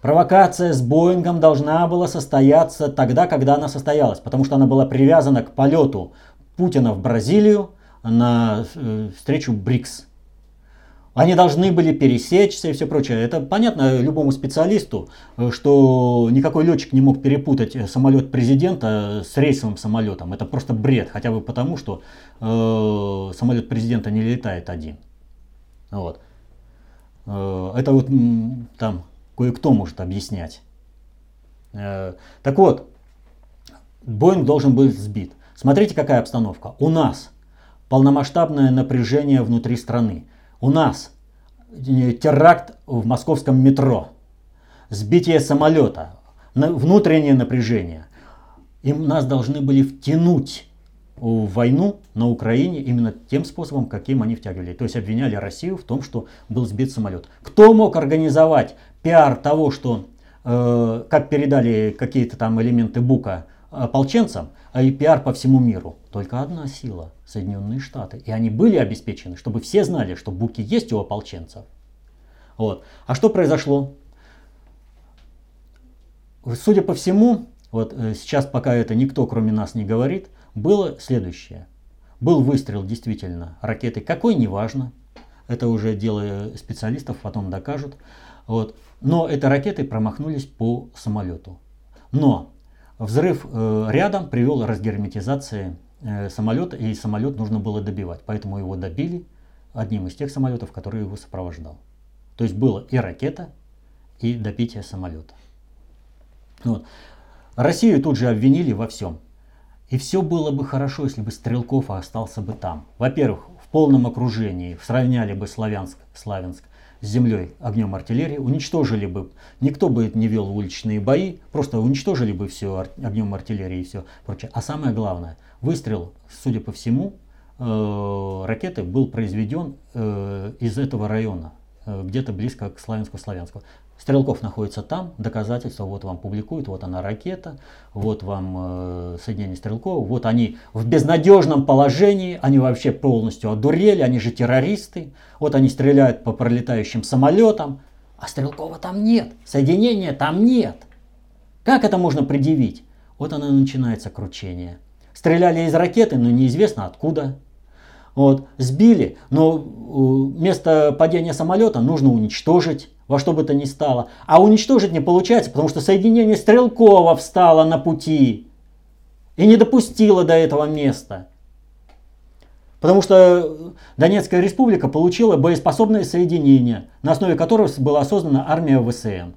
Провокация с Боингом должна была состояться тогда, когда она состоялась, потому что она была привязана к полету Путина в Бразилию, на э, встречу БРИКС. Они должны были пересечься и все прочее. Это понятно любому специалисту, э, что никакой летчик не мог перепутать э, самолет президента с рейсовым самолетом. Это просто бред, хотя бы потому, что э, самолет президента не летает один. Вот. Э, это вот там кое-кто может объяснять. Э, так вот, Боинг должен быть сбит. Смотрите, какая обстановка. У нас полномасштабное напряжение внутри страны. У нас э, теракт в московском метро, сбитие самолета, внутреннее напряжение. И нас должны были втянуть в войну на Украине именно тем способом, каким они втягивали. То есть обвиняли Россию в том, что был сбит самолет. Кто мог организовать пиар того, что э, как передали какие-то там элементы Бука ополченцам, а и пиар по всему миру. Только одна сила – Соединенные Штаты. И они были обеспечены, чтобы все знали, что буки есть у ополченцев. Вот. А что произошло? Судя по всему, вот э, сейчас пока это никто кроме нас не говорит, было следующее. Был выстрел действительно ракеты, какой неважно, это уже дело специалистов потом докажут. Вот. Но эти ракеты промахнулись по самолету. Но взрыв э, рядом привел к разгерметизации э, самолета, и самолет нужно было добивать. Поэтому его добили одним из тех самолетов, который его сопровождал. То есть было и ракета, и добитие самолета. Вот. Россию тут же обвинили во всем. И все было бы хорошо, если бы Стрелков остался бы там. Во-первых, в полном окружении сравняли бы Славянск, Славянск с землей огнем артиллерии, уничтожили бы, никто бы не вел уличные бои, просто уничтожили бы все огнем артиллерии и все прочее. А самое главное, выстрел, судя по всему, э, ракеты был произведен э, из этого района, где-то близко к Славянску-Славянску. Стрелков находится там, доказательства, вот вам публикуют, вот она ракета, вот вам э, соединение Стрелкова, вот они в безнадежном положении, они вообще полностью одурели, они же террористы, вот они стреляют по пролетающим самолетам, а Стрелкова там нет, соединения там нет. Как это можно предъявить? Вот оно начинается кручение. Стреляли из ракеты, но неизвестно откуда. Вот, сбили, но э, место падения самолета нужно уничтожить во что бы то ни стало. А уничтожить не получается, потому что соединение Стрелкова встало на пути и не допустило до этого места. Потому что Донецкая республика получила боеспособное соединение, на основе которого была создана армия ВСН.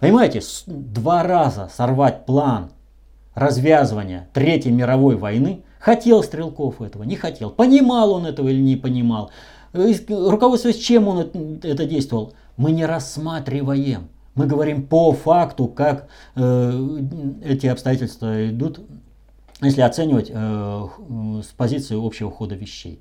Понимаете, два раза сорвать план развязывания Третьей мировой войны хотел Стрелков этого, не хотел. Понимал он этого или не понимал. Руководствуясь чем он это действовал? мы не рассматриваем. Мы говорим по факту, как э, эти обстоятельства идут, если оценивать э, с позиции общего хода вещей.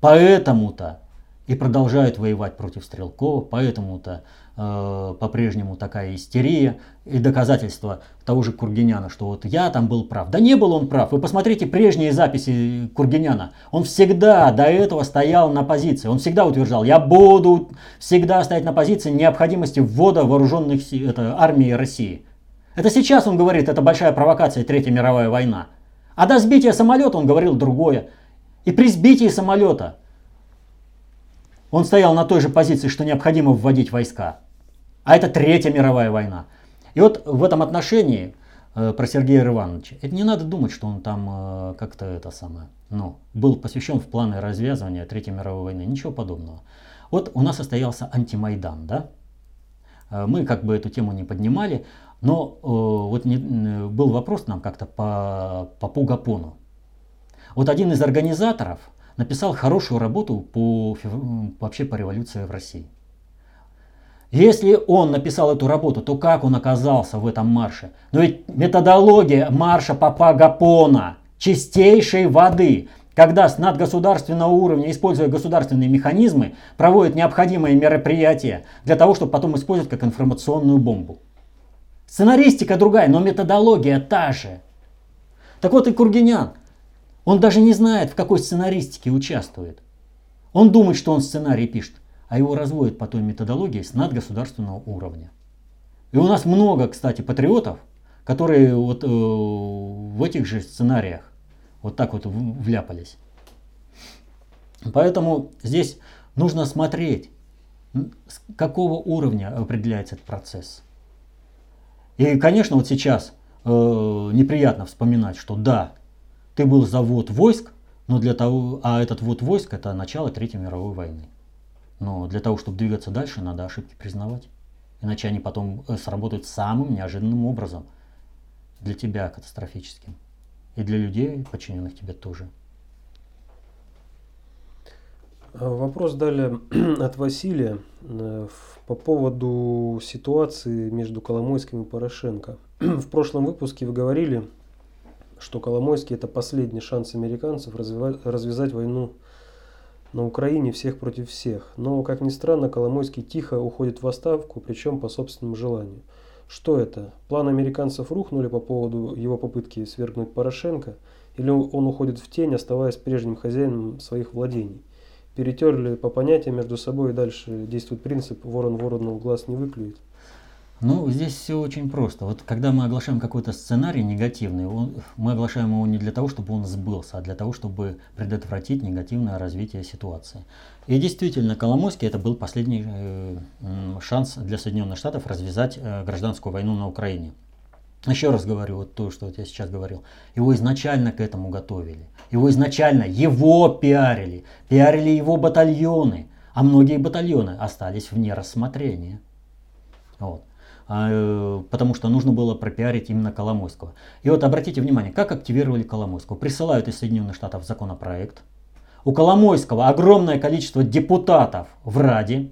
Поэтому-то и продолжают воевать против Стрелкова, поэтому-то э, по-прежнему такая истерия и доказательства того же Кургиняна, что вот я там был прав. Да не был он прав. Вы посмотрите прежние записи Кургиняна. Он всегда до этого стоял на позиции. Он всегда утверждал, я буду всегда стоять на позиции необходимости ввода вооруженных это, армии России. Это сейчас он говорит, это большая провокация, Третья мировая война. А до сбития самолета он говорил другое. И при сбитии самолета он стоял на той же позиции, что необходимо вводить войска. А это Третья мировая война. И вот в этом отношении э, про Сергея Ивановича, это не надо думать, что он там э, как-то это самое, ну, был посвящен в планы развязывания Третьей мировой войны. Ничего подобного. Вот у нас состоялся антимайдан, да? Э, мы как бы эту тему не поднимали, но э, вот не, был вопрос нам как-то по, по Пугапону. Вот один из организаторов – написал хорошую работу по, вообще по революции в России. Если он написал эту работу, то как он оказался в этом марше? Но ведь методология марша Папа Гапона, чистейшей воды, когда с надгосударственного уровня, используя государственные механизмы, проводят необходимые мероприятия для того, чтобы потом использовать как информационную бомбу. Сценаристика другая, но методология та же. Так вот и Кургинян он даже не знает, в какой сценаристике участвует. Он думает, что он сценарий пишет, а его разводят по той методологии с надгосударственного уровня. И у нас много, кстати, патриотов, которые вот э, в этих же сценариях вот так вот вляпались. Поэтому здесь нужно смотреть, с какого уровня определяется этот процесс. И, конечно, вот сейчас э, неприятно вспоминать, что да, ты был за ввод войск, но для того, а этот ввод войск это начало Третьей мировой войны. Но для того, чтобы двигаться дальше, надо ошибки признавать. Иначе они потом э, сработают самым неожиданным образом. Для тебя катастрофическим. И для людей, подчиненных тебе тоже. А, вопрос далее от Василия э, по поводу ситуации между Коломойским и Порошенко. В прошлом выпуске вы говорили, что Коломойский это последний шанс американцев развязать войну на Украине всех против всех. Но, как ни странно, Коломойский тихо уходит в отставку, причем по собственному желанию. Что это? План американцев рухнули по поводу его попытки свергнуть Порошенко? Или он уходит в тень, оставаясь прежним хозяином своих владений? Перетерли по понятиям между собой и дальше действует принцип «ворон ворону глаз не выклюет»? Ну, здесь все очень просто. Вот когда мы оглашаем какой-то сценарий негативный, он, мы оглашаем его не для того, чтобы он сбылся, а для того, чтобы предотвратить негативное развитие ситуации. И действительно, Коломойский это был последний э, шанс для Соединенных Штатов развязать э, гражданскую войну на Украине. Еще раз говорю, вот то, что вот я сейчас говорил. Его изначально к этому готовили. Его изначально, его пиарили. Пиарили его батальоны. А многие батальоны остались вне рассмотрения. Вот. А, э, потому что нужно было пропиарить именно Коломойского. И вот обратите внимание, как активировали Коломойского. Присылают из Соединенных Штатов законопроект. У Коломойского огромное количество депутатов в Раде.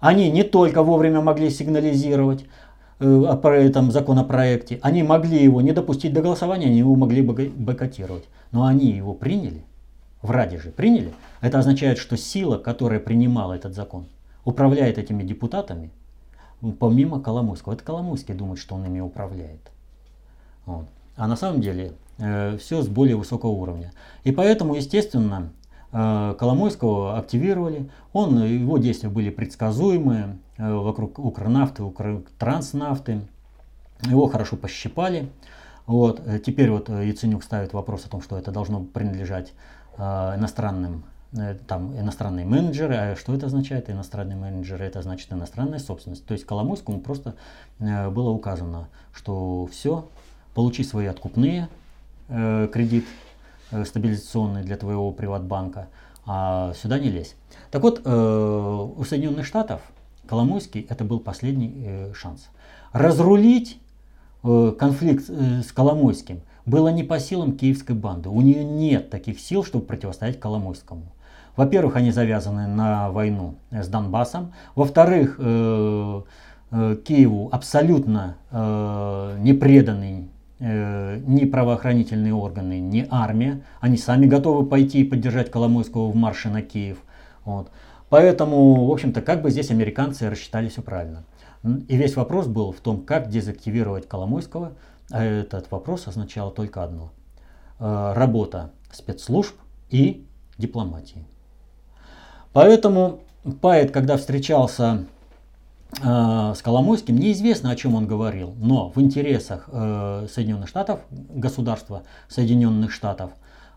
Они не только вовремя могли сигнализировать э, о этом законопроекте, они могли его не допустить до голосования, они его могли бойкотировать. Но они его приняли, в Раде же приняли. Это означает, что сила, которая принимала этот закон, управляет этими депутатами, помимо Коломойского. Это Коломойский думает, что он ими управляет. Вот. А на самом деле э, все с более высокого уровня. И поэтому, естественно, э, Коломойского активировали. Он, его действия были предсказуемые э, вокруг Укрнафты, Укртранснафты. Его хорошо пощипали. Вот. Э, теперь вот э, Яценюк ставит вопрос о том, что это должно принадлежать э, иностранным там иностранные менеджеры. А что это означает? Иностранные менеджеры это значит иностранная собственность. То есть Коломойскому просто э, было указано, что все, получи свои откупные э, кредит э, стабилизационный для твоего приватбанка, а сюда не лезь. Так вот, э, у Соединенных Штатов Коломойский это был последний э, шанс. Разрулить э, конфликт э, с Коломойским было не по силам киевской банды. У нее нет таких сил, чтобы противостоять Коломойскому. Во-первых, они завязаны на войну с Донбассом. Во-вторых, э, э, Киеву абсолютно э, не преданы ни правоохранительные органы, ни армия. Они сами готовы пойти и поддержать Коломойского в марше на Киев. Вот. Поэтому, в общем-то, как бы здесь американцы рассчитали все правильно. И весь вопрос был в том, как дезактивировать Коломойского. А этот вопрос означал только одно. Работа спецслужб и дипломатии. Поэтому Пайет, когда встречался э, с Коломойским, неизвестно, о чем он говорил, но в интересах э, Соединенных Штатов, государства Соединенных Штатов,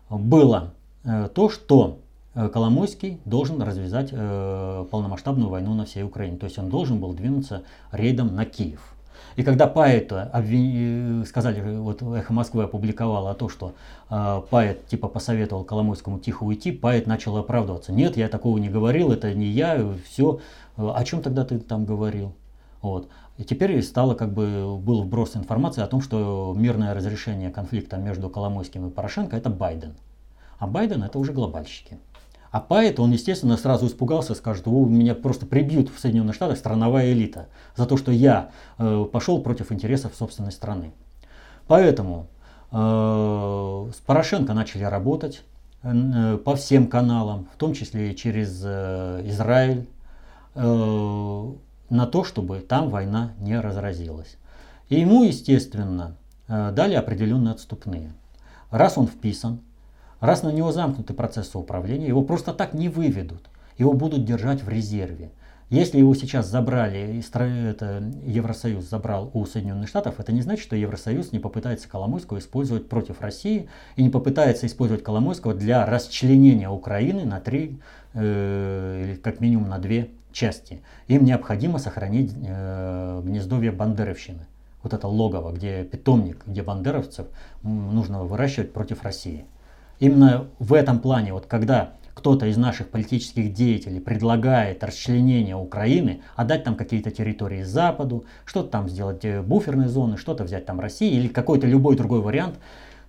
было э, то, что э, Коломойский должен развязать э, полномасштабную войну на всей Украине. То есть он должен был двинуться рейдом на Киев. И когда Паэта обвин... сказали, вот Эхо Москвы опубликовало то, что э, Паэт типа посоветовал Коломойскому тихо уйти, Паэт начал оправдываться. Нет, я такого не говорил, это не я, все. О чем тогда ты там говорил? Вот. И теперь стало как бы был вброс информации о том, что мирное разрешение конфликта между Коломойским и Порошенко это Байден. А Байден это уже глобальщики. А Пайет, он, естественно, сразу испугался, скажет, у меня просто прибьют в Соединенных Штатах страновая элита за то, что я э, пошел против интересов собственной страны. Поэтому э, с Порошенко начали работать э, по всем каналам, в том числе и через э, Израиль, э, на то, чтобы там война не разразилась. И ему, естественно, э, дали определенные отступные. Раз он вписан, Раз на него замкнуты процессы управления, его просто так не выведут. Его будут держать в резерве. Если его сейчас забрали, это, Евросоюз забрал у Соединенных Штатов, это не значит, что Евросоюз не попытается Коломойского использовать против России и не попытается использовать Коломойского для расчленения Украины на три, э, или как минимум на две части. Им необходимо сохранить э, гнездовье Бандеровщины. Вот это логово, где питомник, где бандеровцев нужно выращивать против России. Именно в этом плане, вот когда кто-то из наших политических деятелей предлагает расчленение Украины, отдать там какие-то территории Западу, что-то там сделать э, буферные зоны, что-то взять там России или какой-то любой другой вариант,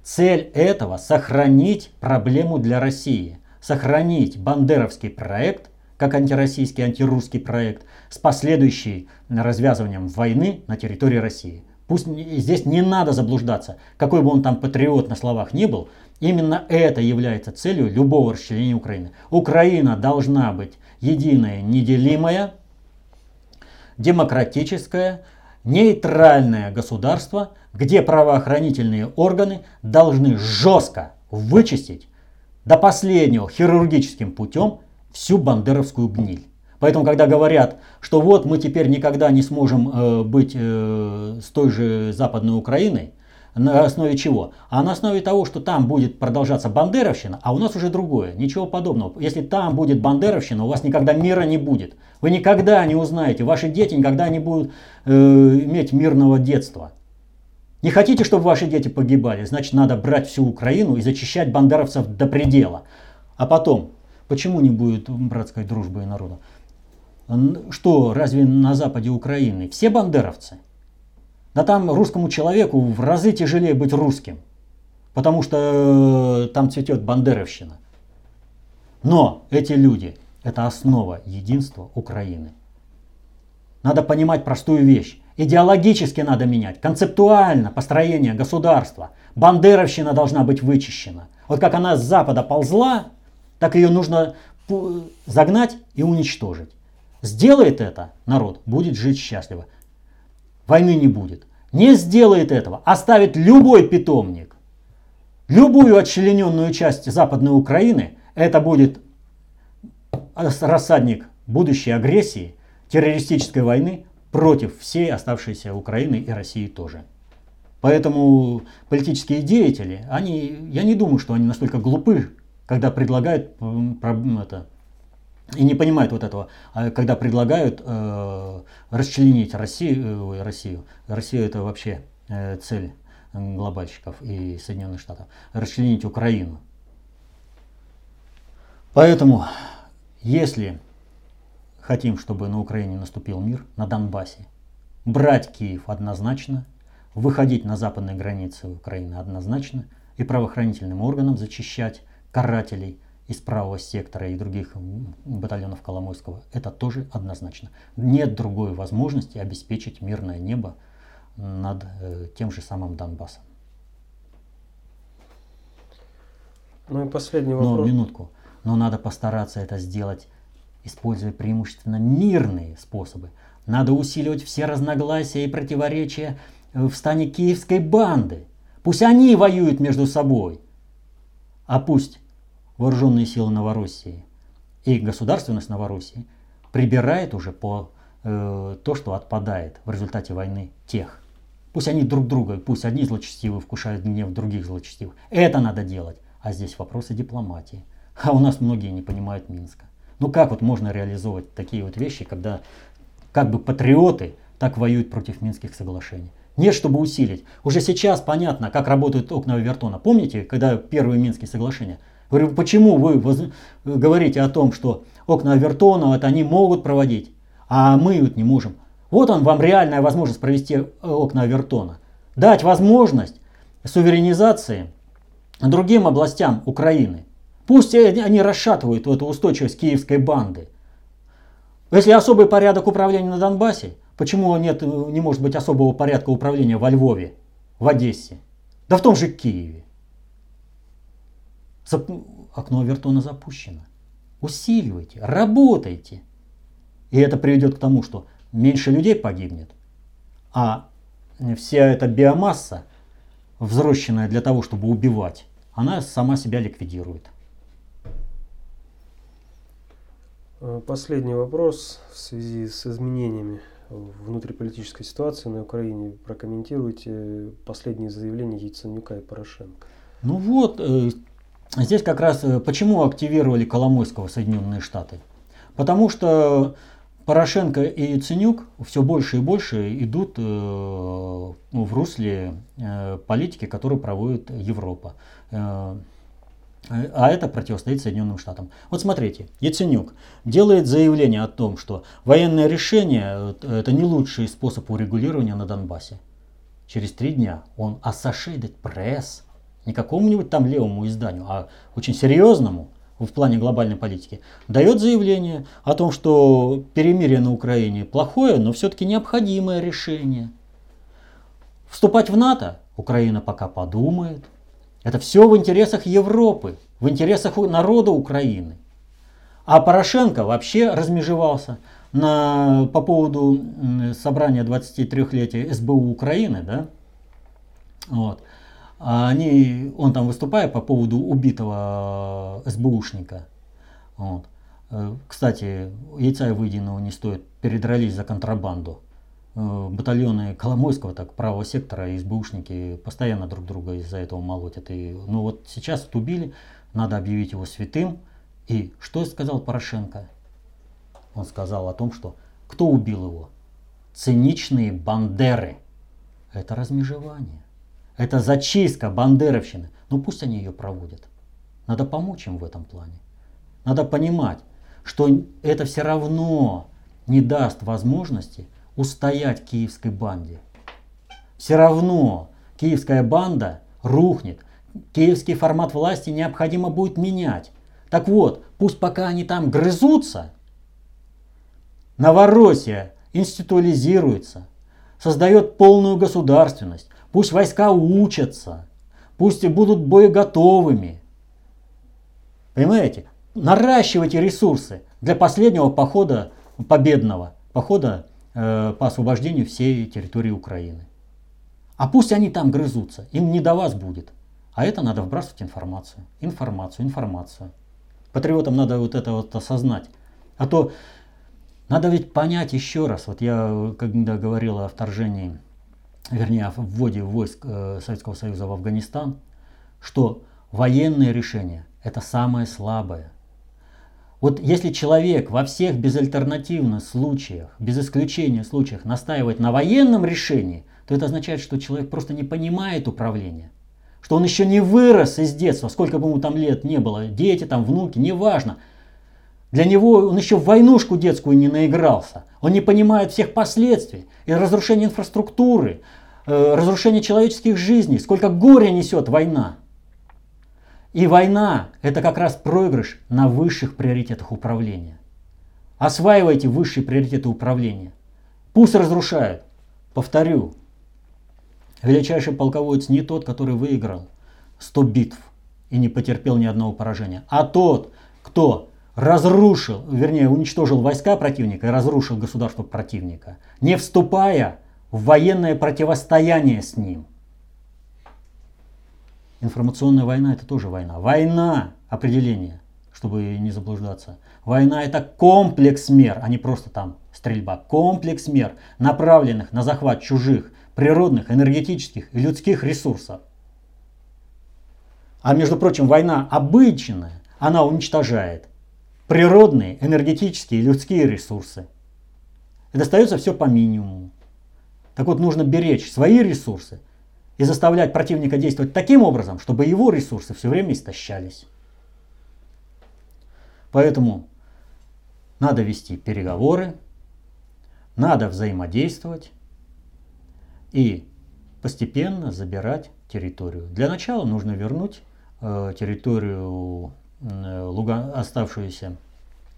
цель этого сохранить проблему для России, сохранить бандеровский проект, как антироссийский, антирусский проект, с последующим развязыванием войны на территории России. Пусть здесь не надо заблуждаться, какой бы он там патриот на словах не был, Именно это является целью любого расчленения Украины. Украина должна быть единая, неделимая, демократическое, нейтральное государство, где правоохранительные органы должны жестко вычистить до последнего хирургическим путем всю бандеровскую гниль. Поэтому, когда говорят, что вот мы теперь никогда не сможем э, быть э, с той же Западной Украиной, на основе чего? А на основе того, что там будет продолжаться бандеровщина, а у нас уже другое. Ничего подобного. Если там будет бандеровщина, у вас никогда мира не будет. Вы никогда не узнаете, ваши дети никогда не будут э, иметь мирного детства. Не хотите, чтобы ваши дети погибали, значит надо брать всю Украину и зачищать бандеровцев до предела. А потом, почему не будет братской дружбы и народа? Что, разве на западе Украины все бандеровцы? Да там русскому человеку в разы тяжелее быть русским, потому что э, там цветет бандеровщина. Но эти люди – это основа единства Украины. Надо понимать простую вещь. Идеологически надо менять, концептуально построение государства. Бандеровщина должна быть вычищена. Вот как она с запада ползла, так ее нужно загнать и уничтожить. Сделает это народ, будет жить счастливо войны не будет. Не сделает этого, оставит любой питомник, любую отчлененную часть Западной Украины, это будет рассадник будущей агрессии, террористической войны против всей оставшейся Украины и России тоже. Поэтому политические деятели, они, я не думаю, что они настолько глупы, когда предлагают это, и не понимают вот этого, а когда предлагают э, расчленить Россию, э, Россию, Россия это вообще э, цель глобальщиков и Соединенных Штатов, расчленить Украину. Поэтому, если хотим, чтобы на Украине наступил мир, на Донбассе, брать Киев однозначно, выходить на западные границы Украины однозначно и правоохранительным органам зачищать карателей – из правого сектора и других батальонов Коломойского, это тоже однозначно. Нет другой возможности обеспечить мирное небо над э, тем же самым Донбассом. Ну и последний вопрос. Но минутку. Но надо постараться это сделать, используя преимущественно мирные способы. Надо усиливать все разногласия и противоречия в стане киевской банды. Пусть они воюют между собой. А пусть вооруженные силы Новороссии и государственность Новороссии прибирает уже по э, то, что отпадает в результате войны тех. Пусть они друг друга, пусть одни злочестивые вкушают гнев других злочестивых. Это надо делать. А здесь вопросы дипломатии. А у нас многие не понимают Минска. Ну как вот можно реализовывать такие вот вещи, когда как бы патриоты так воюют против Минских соглашений? Нет, чтобы усилить. Уже сейчас понятно, как работают окна Вертона. Помните, когда первые Минские соглашения? Почему вы говорите о том, что окна Авертона вот они могут проводить, а мы вот не можем. Вот он вам реальная возможность провести э, окна Авертона. Дать возможность суверенизации другим областям Украины. Пусть они расшатывают эту устойчивость киевской банды. Если особый порядок управления на Донбассе, почему нет, не может быть особого порядка управления во Львове, в Одессе, да в том же Киеве? Окно Авертона запущено. Усиливайте, работайте. И это приведет к тому, что меньше людей погибнет, а вся эта биомасса, взрощенная для того, чтобы убивать, она сама себя ликвидирует. Э, последний вопрос в связи с изменениями внутриполитической ситуации на Украине. Прокомментируйте последние заявления Яценюка и Порошенко. Ну вот, э, Здесь как раз э, почему активировали Коломойского Соединенные Штаты? Потому что Порошенко и Яценюк все больше и больше идут э, ну, в русле э, политики, которую проводит Европа. А это противостоит Соединенным Штатам. Вот смотрите, Яценюк делает заявление о том, что военное решение – это не лучший способ урегулирования на Донбассе. Через три дня он Associated Press не какому-нибудь там левому изданию, а очень серьезному в плане глобальной политики, дает заявление о том, что перемирие на Украине плохое, но все-таки необходимое решение. Вступать в НАТО Украина пока подумает. Это все в интересах Европы, в интересах народа Украины. А Порошенко вообще размежевался на, по поводу собрания 23-летия СБУ Украины. Да? Вот. А они, он там выступая по поводу убитого СБУшника, вот, Э, кстати, яйца выеденного не стоит. Передрались за контрабанду. Э, батальоны Коломойского, так, правого сектора и СБУшники постоянно друг друга из-за этого молотят. И, ну вот сейчас убили, надо объявить его святым. И что сказал Порошенко? Он сказал о том, что кто убил его? Циничные бандеры. Это размежевание. Это зачистка бандеровщины. Ну пусть они ее проводят. Надо помочь им в этом плане. Надо понимать, что это все равно не даст возможности устоять киевской банде. Все равно киевская банда рухнет. Киевский формат власти необходимо будет менять. Так вот, пусть пока они там грызутся, Новороссия институализируется, создает полную государственность, пусть войска учатся, пусть и будут боеготовыми. Понимаете? Наращивайте ресурсы для последнего похода победного, похода э, по освобождению всей территории Украины. А пусть они там грызутся, им не до вас будет. А это надо вбрасывать информацию, информацию, информацию. Патриотам надо вот это вот осознать. А то надо ведь понять еще раз, вот я когда говорил о вторжении, вернее, о вводе войск э, Советского Союза в Афганистан, что военное решение – это самое слабое. Вот если человек во всех безальтернативных случаях, без исключения случаях, настаивает на военном решении, то это означает, что человек просто не понимает управления. Что он еще не вырос из детства, сколько бы ему там лет не было, дети там, внуки, неважно – для него он еще в войнушку детскую не наигрался. Он не понимает всех последствий. И разрушение инфраструктуры, э, разрушение человеческих жизней. Сколько горя несет война. И война – это как раз проигрыш на высших приоритетах управления. Осваивайте высшие приоритеты управления. Пусть разрушают. Повторю, величайший полководец не тот, который выиграл 100 битв и не потерпел ни одного поражения, а тот, кто разрушил, вернее, уничтожил войска противника и разрушил государство противника, не вступая в военное противостояние с ним. Информационная война это тоже война. Война, определение, чтобы не заблуждаться. Война это комплекс мер, а не просто там стрельба. Комплекс мер, направленных на захват чужих природных, энергетических и людских ресурсов. А между прочим, война обычная, она уничтожает природные, энергетические и людские ресурсы. И достается все по минимуму. Так вот, нужно беречь свои ресурсы и заставлять противника действовать таким образом, чтобы его ресурсы все время истощались. Поэтому надо вести переговоры, надо взаимодействовать и постепенно забирать территорию. Для начала нужно вернуть э, территорию Э, Луган, оставшуюся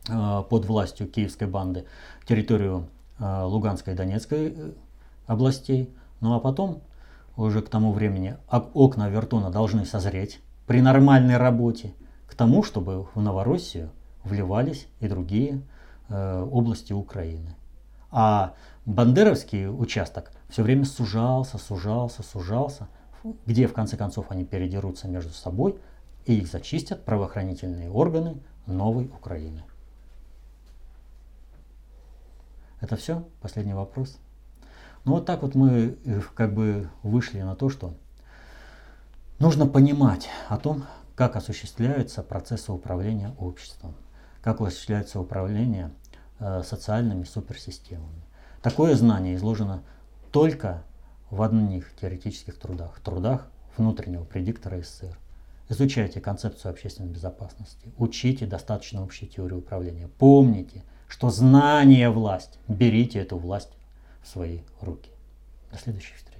э, под властью киевской банды территорию э, Луганской и Донецкой областей. Ну а потом, уже к тому времени, окна Вертона должны созреть при нормальной работе к тому, чтобы в Новороссию вливались и другие области Украины. А Бандеровский участок все время сужался, сужался, сужался, где в конце концов они передерутся между собой – и их зачистят правоохранительные органы новой Украины. Это все? Последний вопрос. Ну вот так вот мы э, как бы вышли на то, что нужно понимать о том, как осуществляются процессы управления обществом, как осуществляется управление э, социальными суперсистемами. Такое знание изложено только в одних теоретических трудах, трудах внутреннего предиктора СССР. Изучайте концепцию общественной безопасности, учите достаточно общей теории управления. Помните, что знание – власть. Берите эту власть свои руки. До следующих встреч.